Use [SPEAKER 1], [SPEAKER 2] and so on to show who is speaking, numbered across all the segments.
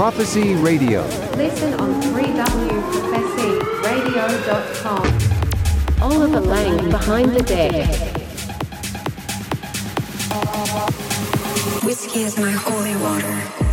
[SPEAKER 1] Prophecy Radio.
[SPEAKER 2] Listen on 3wprophecyradio.com.
[SPEAKER 3] Oliver Lang behind the deck.
[SPEAKER 4] Whiskey is my holy water.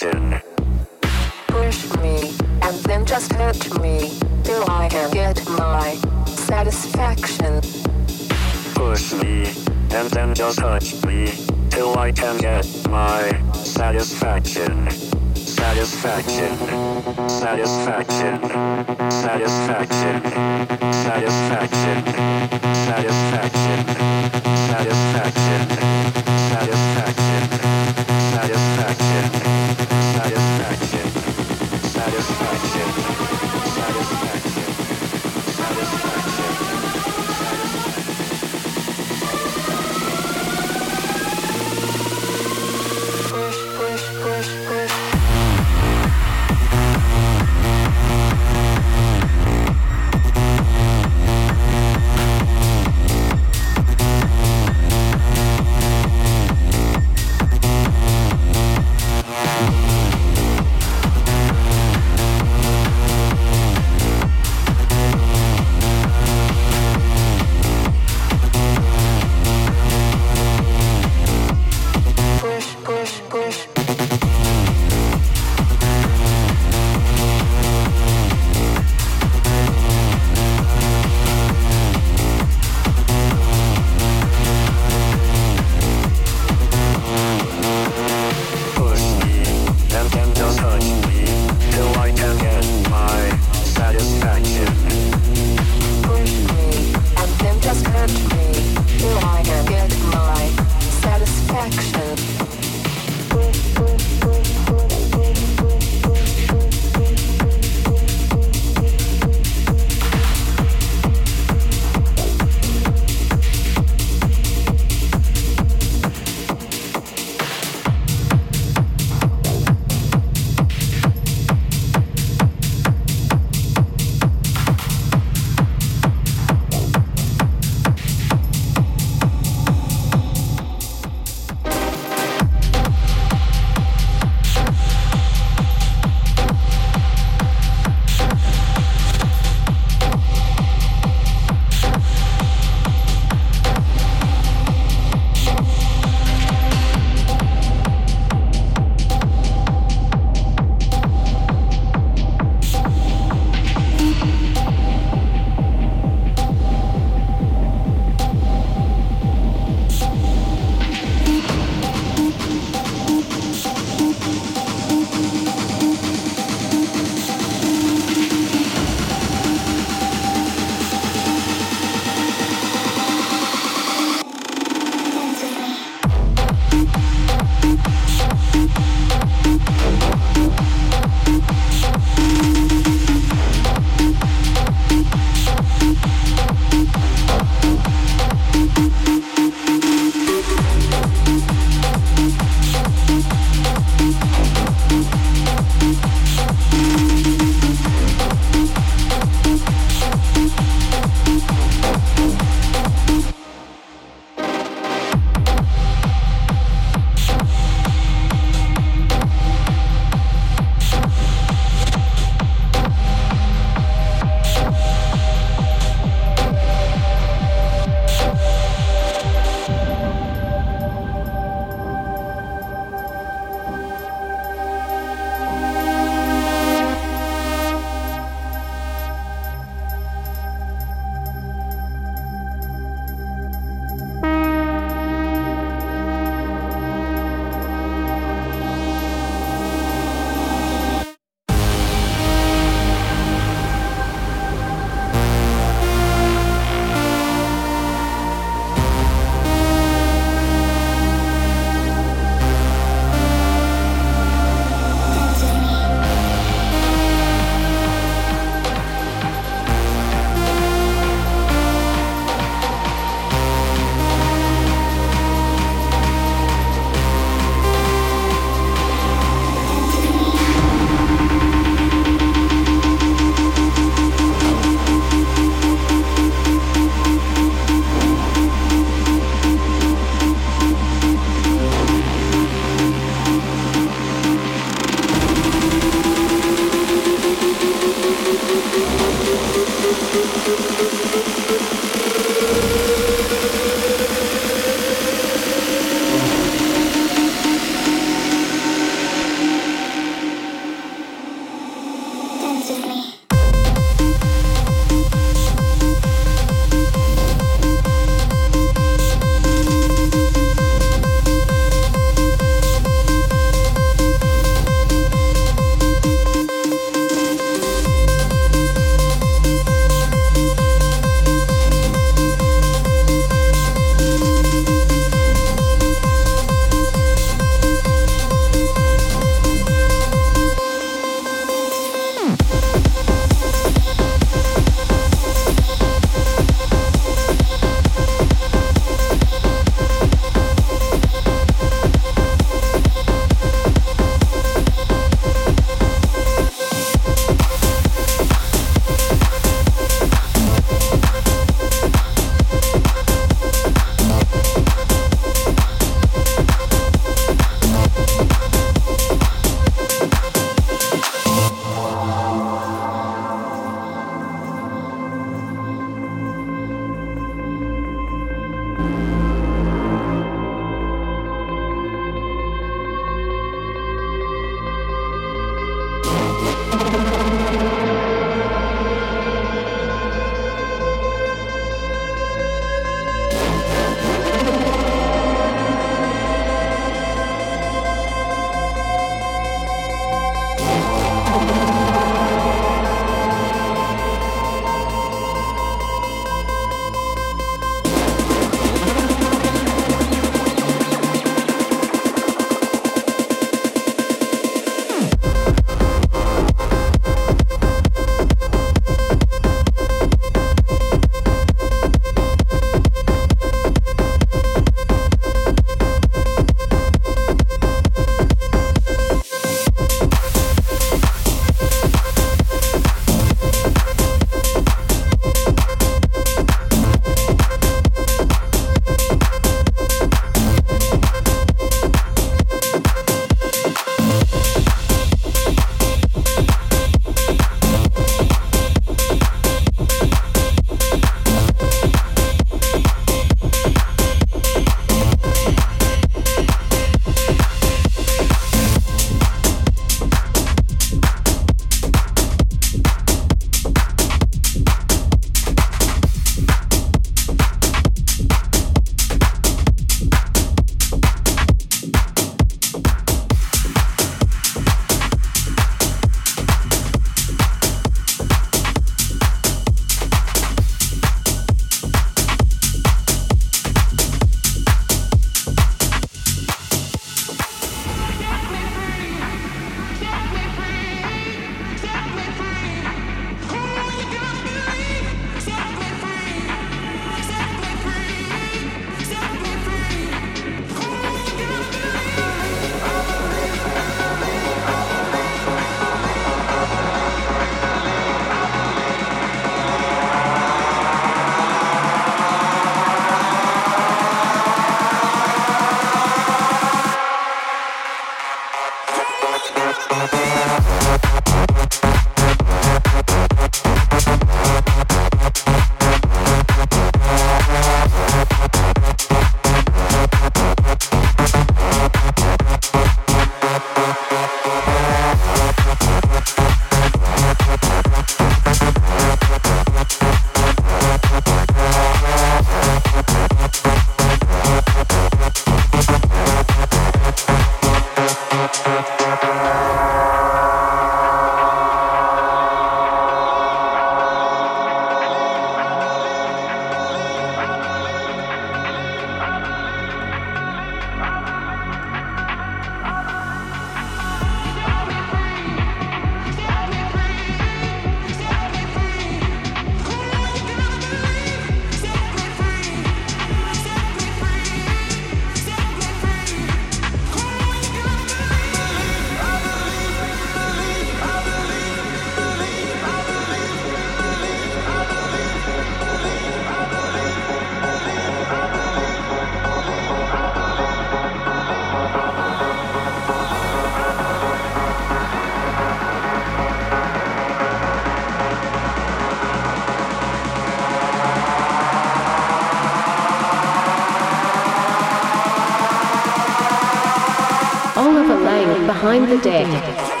[SPEAKER 1] playing
[SPEAKER 3] behind the deck.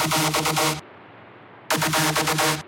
[SPEAKER 5] Thank you.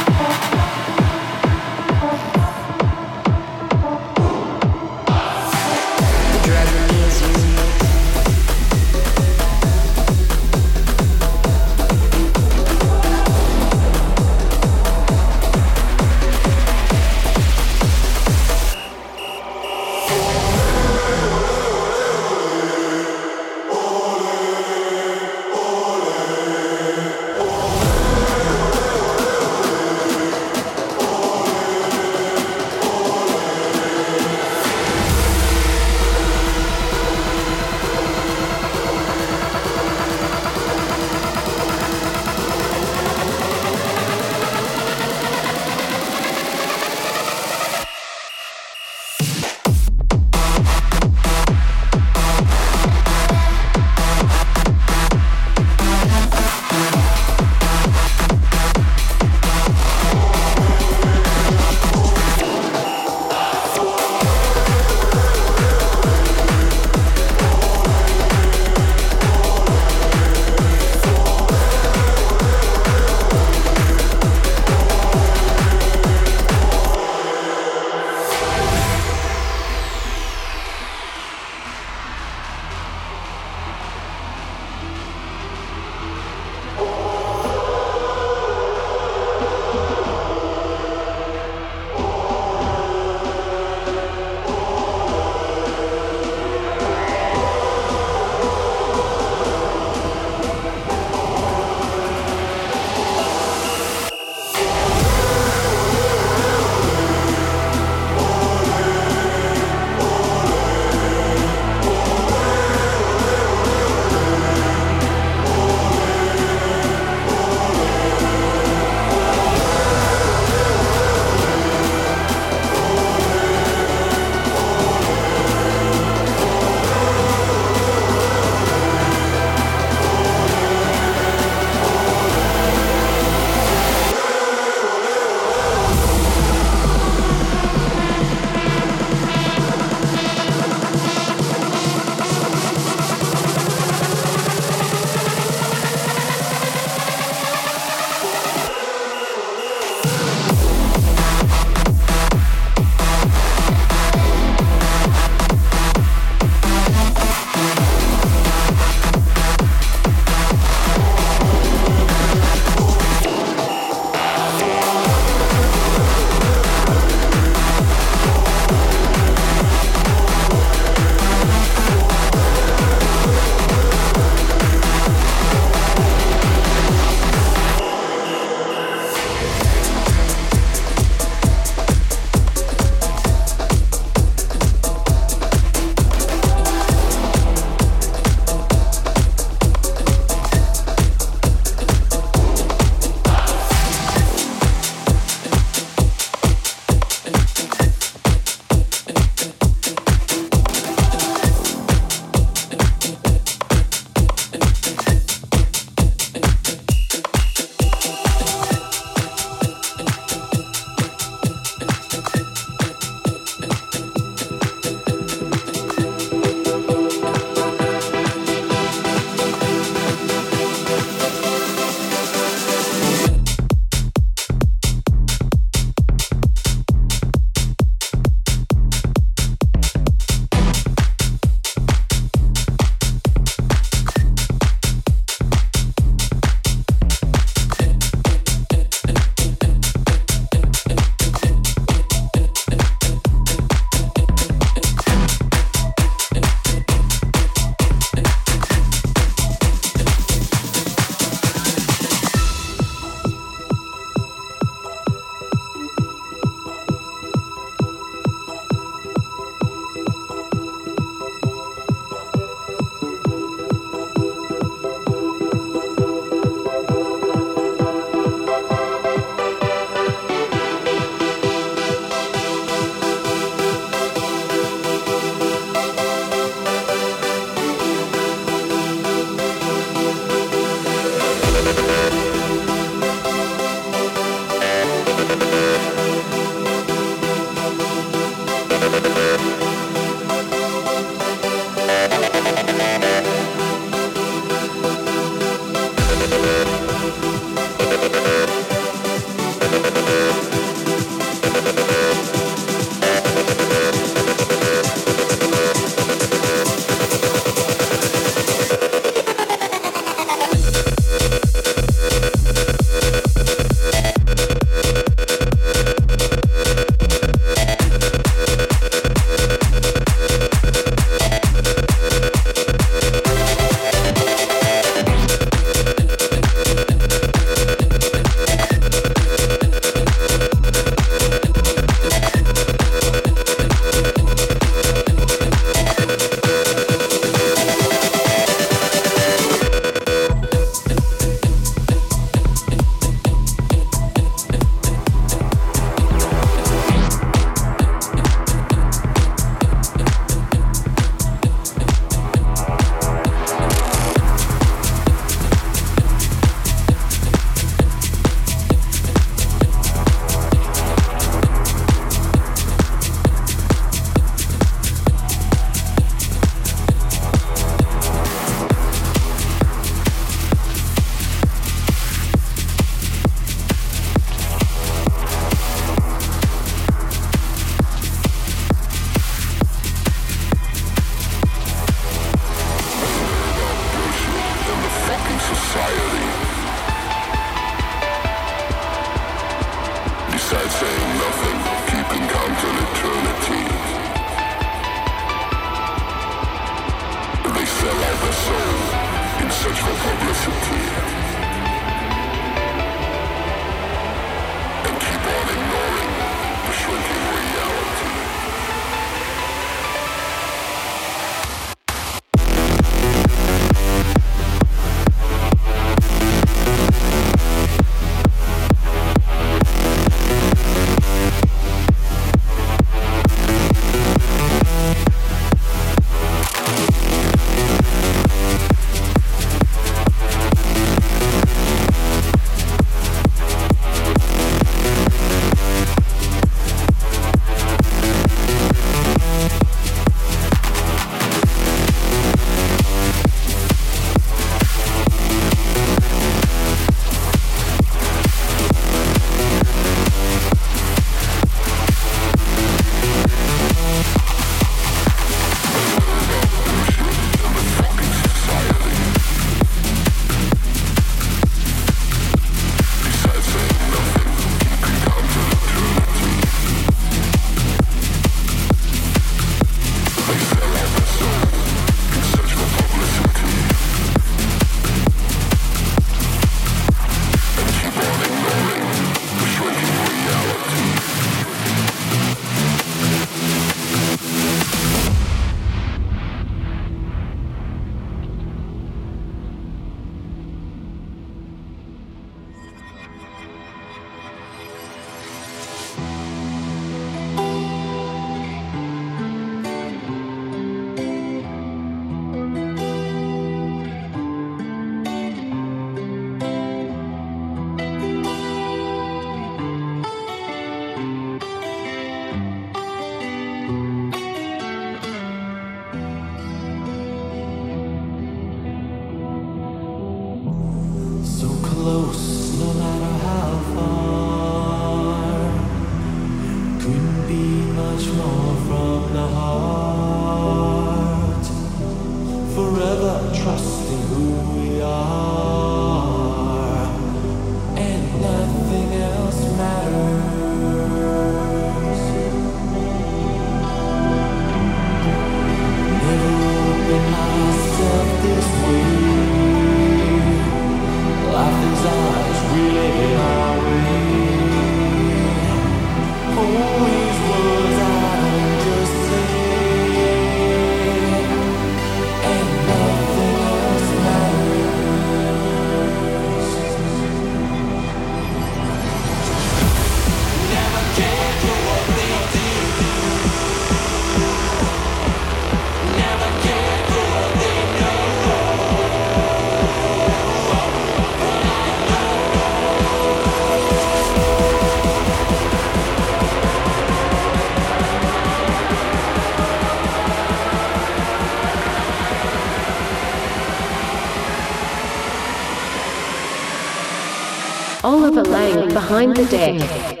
[SPEAKER 6] Behind the deck.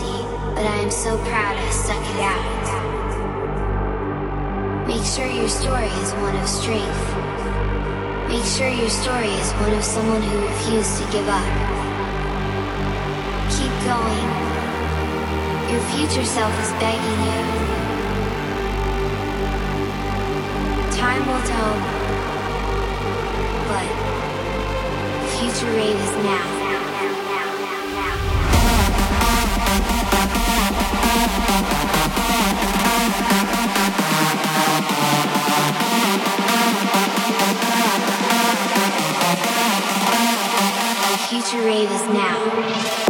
[SPEAKER 7] Easy, but I am so proud I stuck it out. Make sure your story is one of strength. Make sure your story is one of someone who refused to give up. Keep going. Your future self is begging you. Time will tell. But future rave is now. The future rave is now.